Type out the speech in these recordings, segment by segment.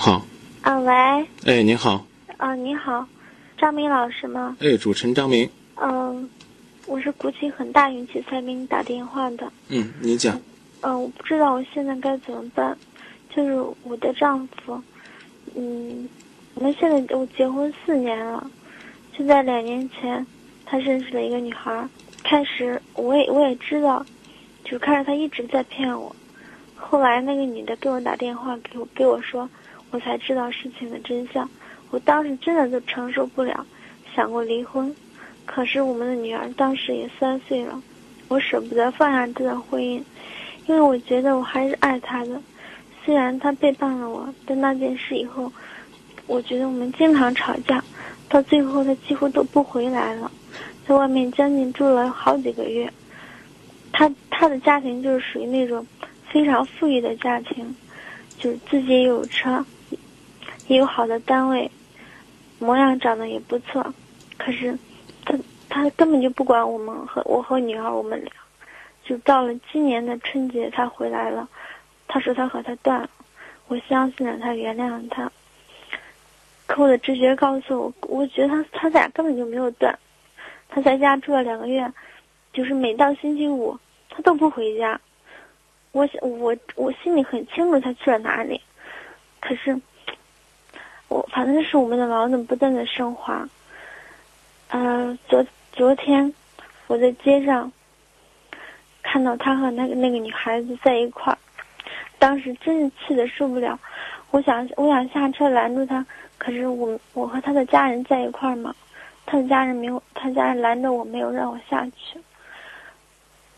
好。啊，喂。哎，您好。啊，你好，张明老师吗？哎，主持人张明。嗯，我是鼓起很大勇气才给你打电话的。嗯，你讲。嗯，我不知道我现在该怎么办。就是我的丈夫，嗯，我们现在我结婚四年了，就在两年前，他认识了一个女孩。开始我也我也知道，就开始他一直在骗我。后来那个女的给我打电话，给我给我说，我才知道事情的真相。我当时真的就承受不了，想过离婚。可是我们的女儿当时也三岁了，我舍不得放下这段婚姻，因为我觉得我还是爱她的。虽然他背叛了我，但那件事以后，我觉得我们经常吵架，到最后他几乎都不回来了，在外面将近住了好几个月。他他的家庭就是属于那种。非常富裕的家庭，就是自己也有车，也有好的单位，模样长得也不错。可是，他他根本就不管我们和我和女儿我们俩。就到了今年的春节，他回来了，他说他和他断了。我相信了他，原谅了他。可我的直觉告诉我，我觉得他他俩根本就没有断。他在家住了两个月，就是每到星期五，他都不回家。我想，我我心里很清楚他去了哪里，可是，我反正是我们的矛盾不断的升华。呃，昨昨天我在街上看到他和那个那个女孩子在一块儿，当时真是气的受不了。我想我想下车拦住他，可是我我和他的家人在一块儿嘛，他的家人没有，他家人拦着我没有让我下去。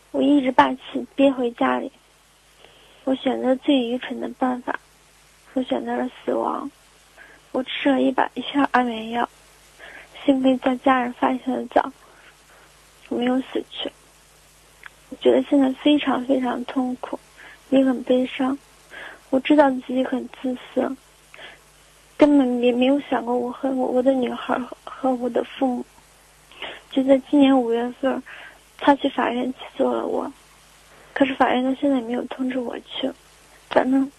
我一直把气憋回家里。我选择最愚蠢的办法，我选择了死亡。我吃了一把一片安眠药，幸亏在家人发现的早，我没有死去。我觉得现在非常非常痛苦，也很悲伤。我知道自己很自私，根本也没有想过我和我我的女孩和我的父母。就在今年五月份，他去法院起诉了我。可是法院到现在也没有通知我去，反正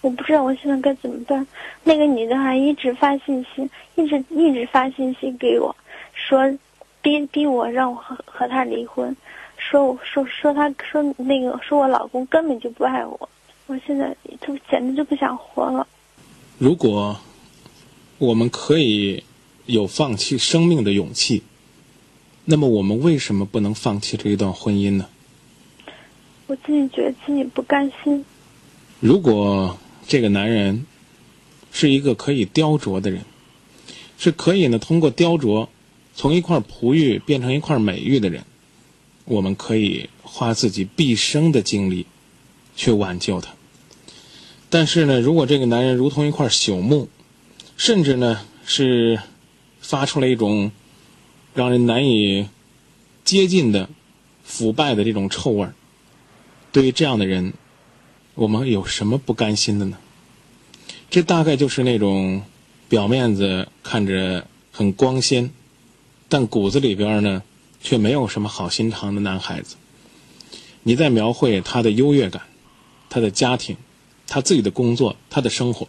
我不知道我现在该怎么办。那个女的还一直发信息，一直一直发信息给我，说逼逼我让我和和他离婚，说我说说他说那个说我老公根本就不爱我，我现在就简直就不想活了。如果我们可以有放弃生命的勇气，那么我们为什么不能放弃这一段婚姻呢？我自己觉得自己不甘心。如果这个男人是一个可以雕琢的人，是可以呢通过雕琢从一块璞玉变成一块美玉的人，我们可以花自己毕生的精力去挽救他。但是呢，如果这个男人如同一块朽木，甚至呢是发出了一种让人难以接近的腐败的这种臭味儿。对于这样的人，我们有什么不甘心的呢？这大概就是那种表面子看着很光鲜，但骨子里边呢却没有什么好心肠的男孩子。你在描绘他的优越感、他的家庭、他自己的工作、他的生活，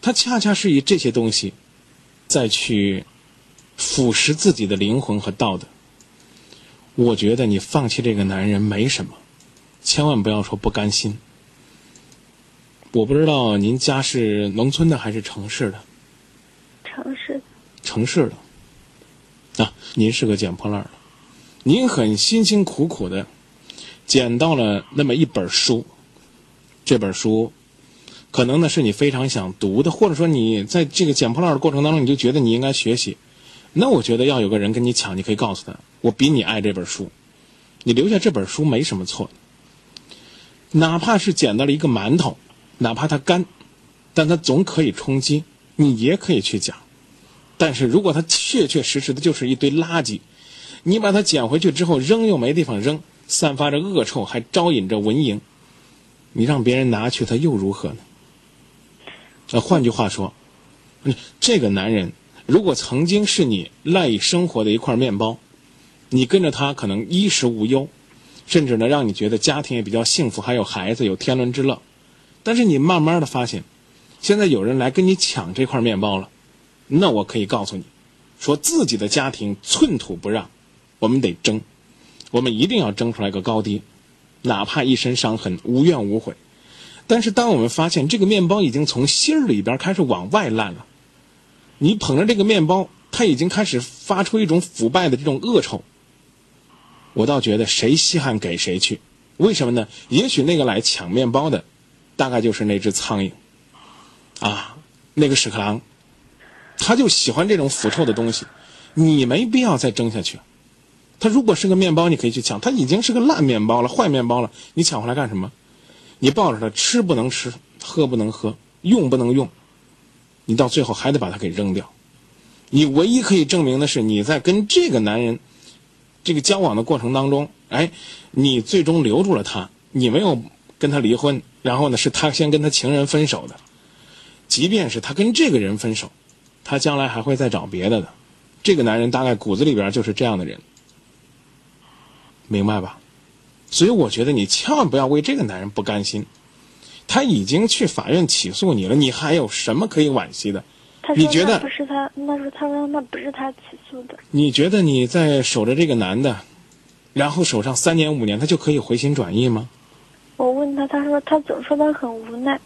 他恰恰是以这些东西再去腐蚀自己的灵魂和道德。我觉得你放弃这个男人没什么。千万不要说不甘心。我不知道您家是农村的还是城市的？城市。城市的。啊，您是个捡破烂的，您很辛辛苦苦的捡到了那么一本书，这本书可能呢是你非常想读的，或者说你在这个捡破烂的过程当中，你就觉得你应该学习。那我觉得要有个人跟你抢，你可以告诉他，我比你爱这本书，你留下这本书没什么错。哪怕是捡到了一个馒头，哪怕它干，但它总可以充饥，你也可以去讲。但是如果它确确实实的就是一堆垃圾，你把它捡回去之后扔又没地方扔，散发着恶臭，还招引着蚊蝇，你让别人拿去，他又如何呢？那换句话说，这个男人如果曾经是你赖以生活的一块面包，你跟着他可能衣食无忧。甚至呢，让你觉得家庭也比较幸福，还有孩子，有天伦之乐。但是你慢慢的发现，现在有人来跟你抢这块面包了，那我可以告诉你，说自己的家庭寸土不让，我们得争，我们一定要争出来个高低，哪怕一身伤痕，无怨无悔。但是当我们发现这个面包已经从心里边开始往外烂了，你捧着这个面包，它已经开始发出一种腐败的这种恶臭。我倒觉得谁稀罕给谁去，为什么呢？也许那个来抢面包的，大概就是那只苍蝇，啊，那个屎壳郎，他就喜欢这种腐臭的东西。你没必要再争下去。他如果是个面包，你可以去抢，他已经是个烂面包了，坏面包了，你抢回来干什么？你抱着它吃不能吃，喝不能喝，用不能用，你到最后还得把它给扔掉。你唯一可以证明的是你在跟这个男人。这个交往的过程当中，哎，你最终留住了他，你没有跟他离婚，然后呢，是他先跟他情人分手的。即便是他跟这个人分手，他将来还会再找别的的。这个男人大概骨子里边就是这样的人，明白吧？所以我觉得你千万不要为这个男人不甘心，他已经去法院起诉你了，你还有什么可以惋惜的？你觉得不是他？那时候他说那不是他起诉的。你觉得你在守着这个男的，然后守上三年五年，他就可以回心转意吗？我问他，他说他总说他很无奈，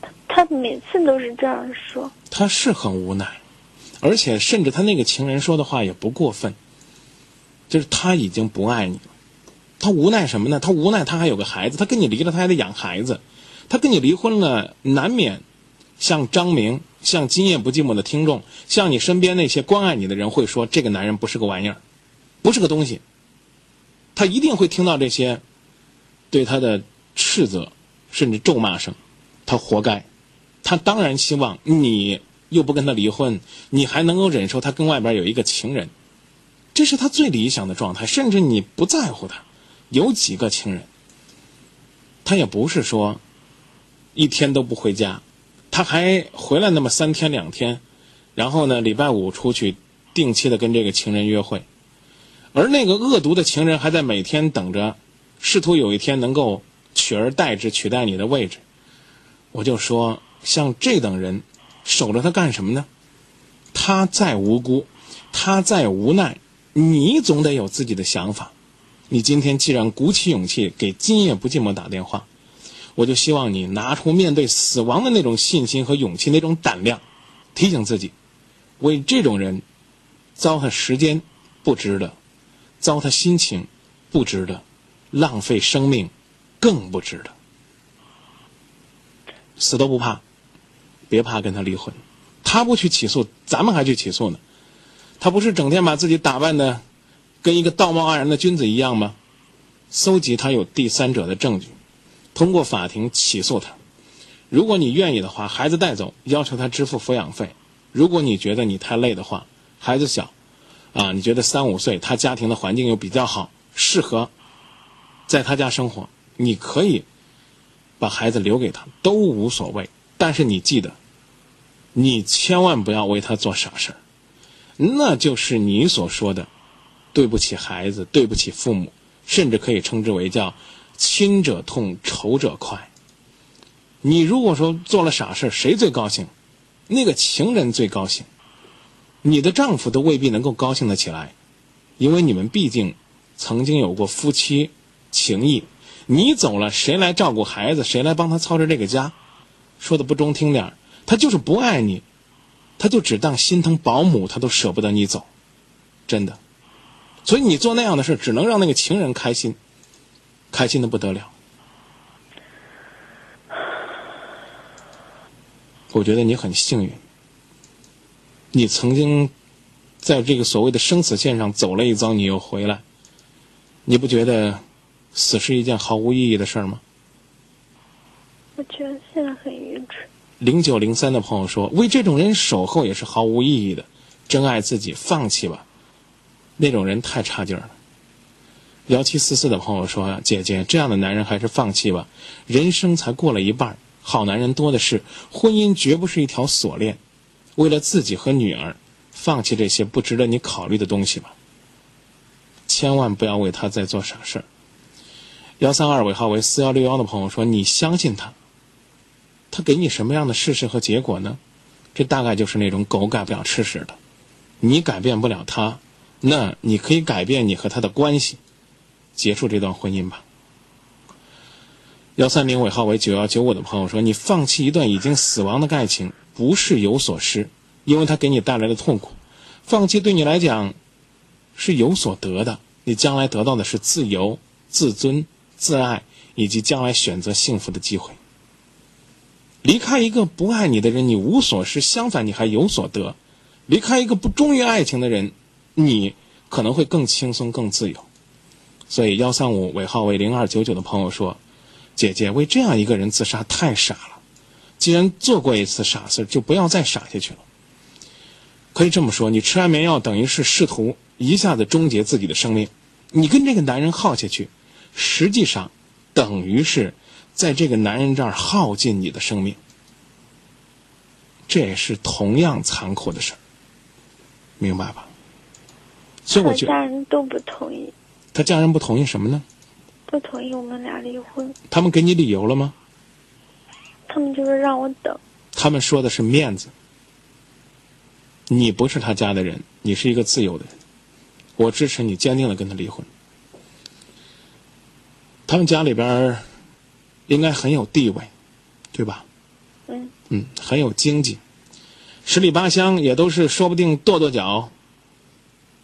他他每次都是这样说。他是很无奈，而且甚至他那个情人说的话也不过分，就是他已经不爱你了。他无奈什么呢？他无奈他还有个孩子，他跟你离了，他还得养孩子，他跟你离婚了，难免像张明。像今夜不寂寞的听众，像你身边那些关爱你的人会说，这个男人不是个玩意儿，不是个东西。他一定会听到这些对他的斥责，甚至咒骂声。他活该。他当然希望你又不跟他离婚，你还能够忍受他跟外边有一个情人，这是他最理想的状态。甚至你不在乎他有几个情人，他也不是说一天都不回家。他还回来那么三天两天，然后呢，礼拜五出去定期的跟这个情人约会，而那个恶毒的情人还在每天等着，试图有一天能够取而代之，取代你的位置。我就说，像这等人，守着他干什么呢？他再无辜，他再无奈，你总得有自己的想法。你今天既然鼓起勇气给今夜不寂寞打电话。我就希望你拿出面对死亡的那种信心和勇气，那种胆量，提醒自己，为这种人糟蹋时间不值得，糟蹋心情不值得，浪费生命更不值得。死都不怕，别怕跟他离婚，他不去起诉，咱们还去起诉呢。他不是整天把自己打扮的跟一个道貌岸然的君子一样吗？搜集他有第三者的证据。通过法庭起诉他，如果你愿意的话，孩子带走，要求他支付抚养费。如果你觉得你太累的话，孩子小，啊，你觉得三五岁，他家庭的环境又比较好，适合在他家生活，你可以把孩子留给他，都无所谓。但是你记得，你千万不要为他做傻事儿，那就是你所说的对不起孩子，对不起父母，甚至可以称之为叫。亲者痛，仇者快。你如果说做了傻事，谁最高兴？那个情人最高兴。你的丈夫都未必能够高兴得起来，因为你们毕竟曾经有过夫妻情谊。你走了，谁来照顾孩子？谁来帮他操持这个家？说的不中听点他就是不爱你，他就只当心疼保姆，他都舍不得你走，真的。所以你做那样的事，只能让那个情人开心。开心的不得了，我觉得你很幸运，你曾经在这个所谓的生死线上走了一遭，你又回来，你不觉得死是一件毫无意义的事儿吗？我觉得现在很愚蠢。零九零三的朋友说：“为这种人守候也是毫无意义的，珍爱自己，放弃吧，那种人太差劲了。”幺七四四的朋友说：“姐姐，这样的男人还是放弃吧，人生才过了一半，好男人多的是，婚姻绝不是一条锁链。为了自己和女儿，放弃这些不值得你考虑的东西吧。千万不要为他再做傻事儿。”幺三二尾号为四幺六幺的朋友说：“你相信他，他给你什么样的事实和结果呢？这大概就是那种狗改不了吃屎的。你改变不了他，那你可以改变你和他的关系，结束这段婚姻吧。幺三零尾号为九幺九五的朋友说：“你放弃一段已经死亡的爱情，不是有所失，因为它给你带来的痛苦；放弃对你来讲是有所得的，你将来得到的是自由、自尊、自爱，以及将来选择幸福的机会。离开一个不爱你的人，你无所失，相反，你还有所得。离开一个不忠于爱情的人，你可能会更轻松、更自由。所以，幺三五尾号为零二九九的朋友说。”姐姐为这样一个人自杀太傻了，既然做过一次傻事，就不要再傻下去了。可以这么说，你吃安眠药等于是试图一下子终结自己的生命。你跟这个男人耗下去，实际上等于是在这个男人这儿耗尽你的生命。这也是同样残酷的事儿，明白吧？所以我觉得家人都不同意。他家人不同意什么呢？不同意我们俩离婚。他们给你理由了吗？他们就是让我等。他们说的是面子。你不是他家的人，你是一个自由的人，我支持你坚定的跟他离婚。他们家里边应该很有地位，对吧？嗯。嗯，很有经济，十里八乡也都是说不定跺跺脚，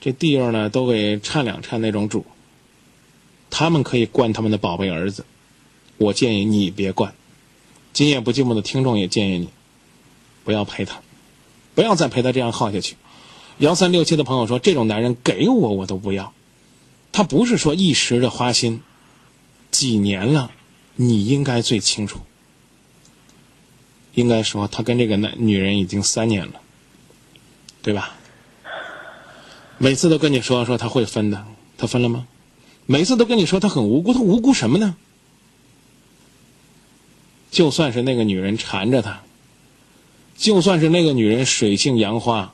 这地方呢都给颤两颤那种主。他们可以惯他们的宝贝儿子，我建议你别惯。今夜不寂寞的听众也建议你，不要陪他，不要再陪他这样耗下去。幺三六七的朋友说，这种男人给我我都不要。他不是说一时的花心，几年了，你应该最清楚。应该说，他跟这个男女人已经三年了，对吧？每次都跟你说说他会分的，他分了吗？每次都跟你说他很无辜，他无辜什么呢？就算是那个女人缠着他，就算是那个女人水性杨花，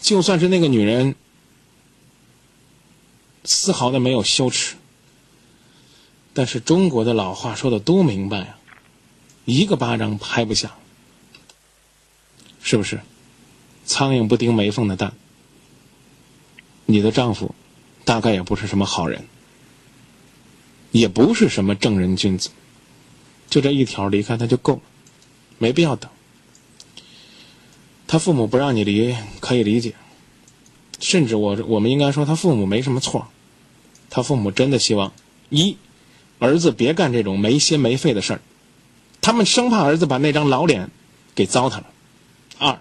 就算是那个女人丝毫的没有羞耻，但是中国的老话说的多明白啊，一个巴掌拍不响，是不是？苍蝇不叮没缝的蛋，你的丈夫大概也不是什么好人。也不是什么正人君子，就这一条离开他就够了，没必要等。他父母不让你离可以理解，甚至我我们应该说他父母没什么错，他父母真的希望一儿子别干这种没心没肺的事儿，他们生怕儿子把那张老脸给糟蹋了；二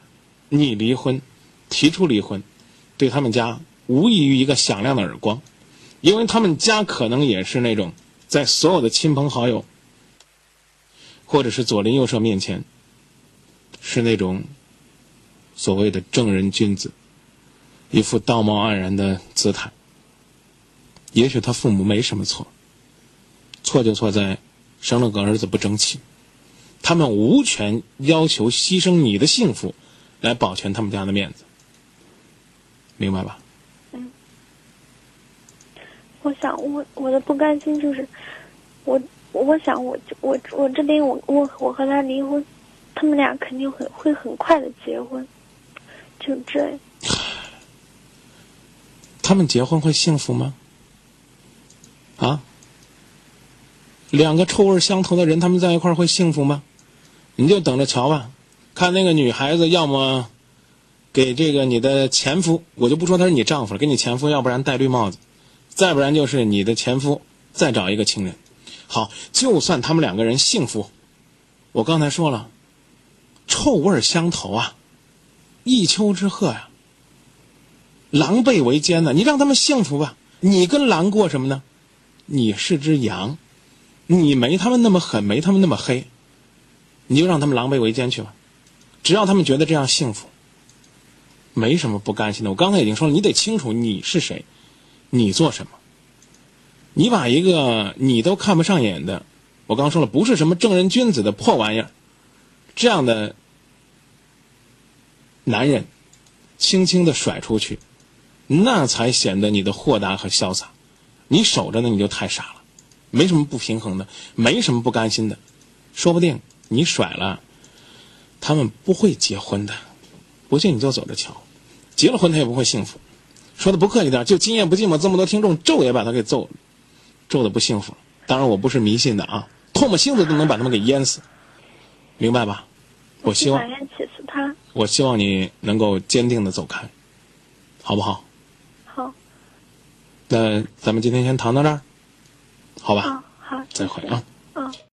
你离婚，提出离婚，对他们家无异于一个响亮的耳光，因为他们家可能也是那种。在所有的亲朋好友，或者是左邻右舍面前，是那种所谓的正人君子，一副道貌岸然的姿态。也许他父母没什么错，错就错在生了个儿子不争气。他们无权要求牺牲你的幸福，来保全他们家的面子，明白吧？我想，我我的不甘心就是，我我想，我我我这边我我我和他离婚，他们俩肯定很会很快的结婚，就这样。他们结婚会幸福吗？啊？两个臭味相投的人，他们在一块儿会幸福吗？你就等着瞧吧，看那个女孩子，要么给这个你的前夫，我就不说他是你丈夫了，给你前夫，要不然戴绿帽子。再不然就是你的前夫再找一个情人，好，就算他们两个人幸福，我刚才说了，臭味相投啊，一丘之貉呀，狼狈为奸呢。你让他们幸福吧，你跟狼过什么呢？你是只羊，你没他们那么狠，没他们那么黑，你就让他们狼狈为奸去吧。只要他们觉得这样幸福，没什么不甘心的。我刚才已经说了，你得清楚你是谁。你做什么？你把一个你都看不上眼的，我刚说了，不是什么正人君子的破玩意儿，这样的男人，轻轻的甩出去，那才显得你的豁达和潇洒。你守着呢，你就太傻了，没什么不平衡的，没什么不甘心的，说不定你甩了，他们不会结婚的，不信你就走着瞧。结了婚他也不会幸福。说的不客气点，就今夜不寂寞这么多听众咒也把他给揍，咒的不幸福。当然我不是迷信的啊，唾沫星子都能把他们给淹死，明白吧？我希望起诉他。我希望你能够坚定的走开，好不好？好，那咱们今天先谈到这儿，好吧？嗯，好，再会啊。嗯。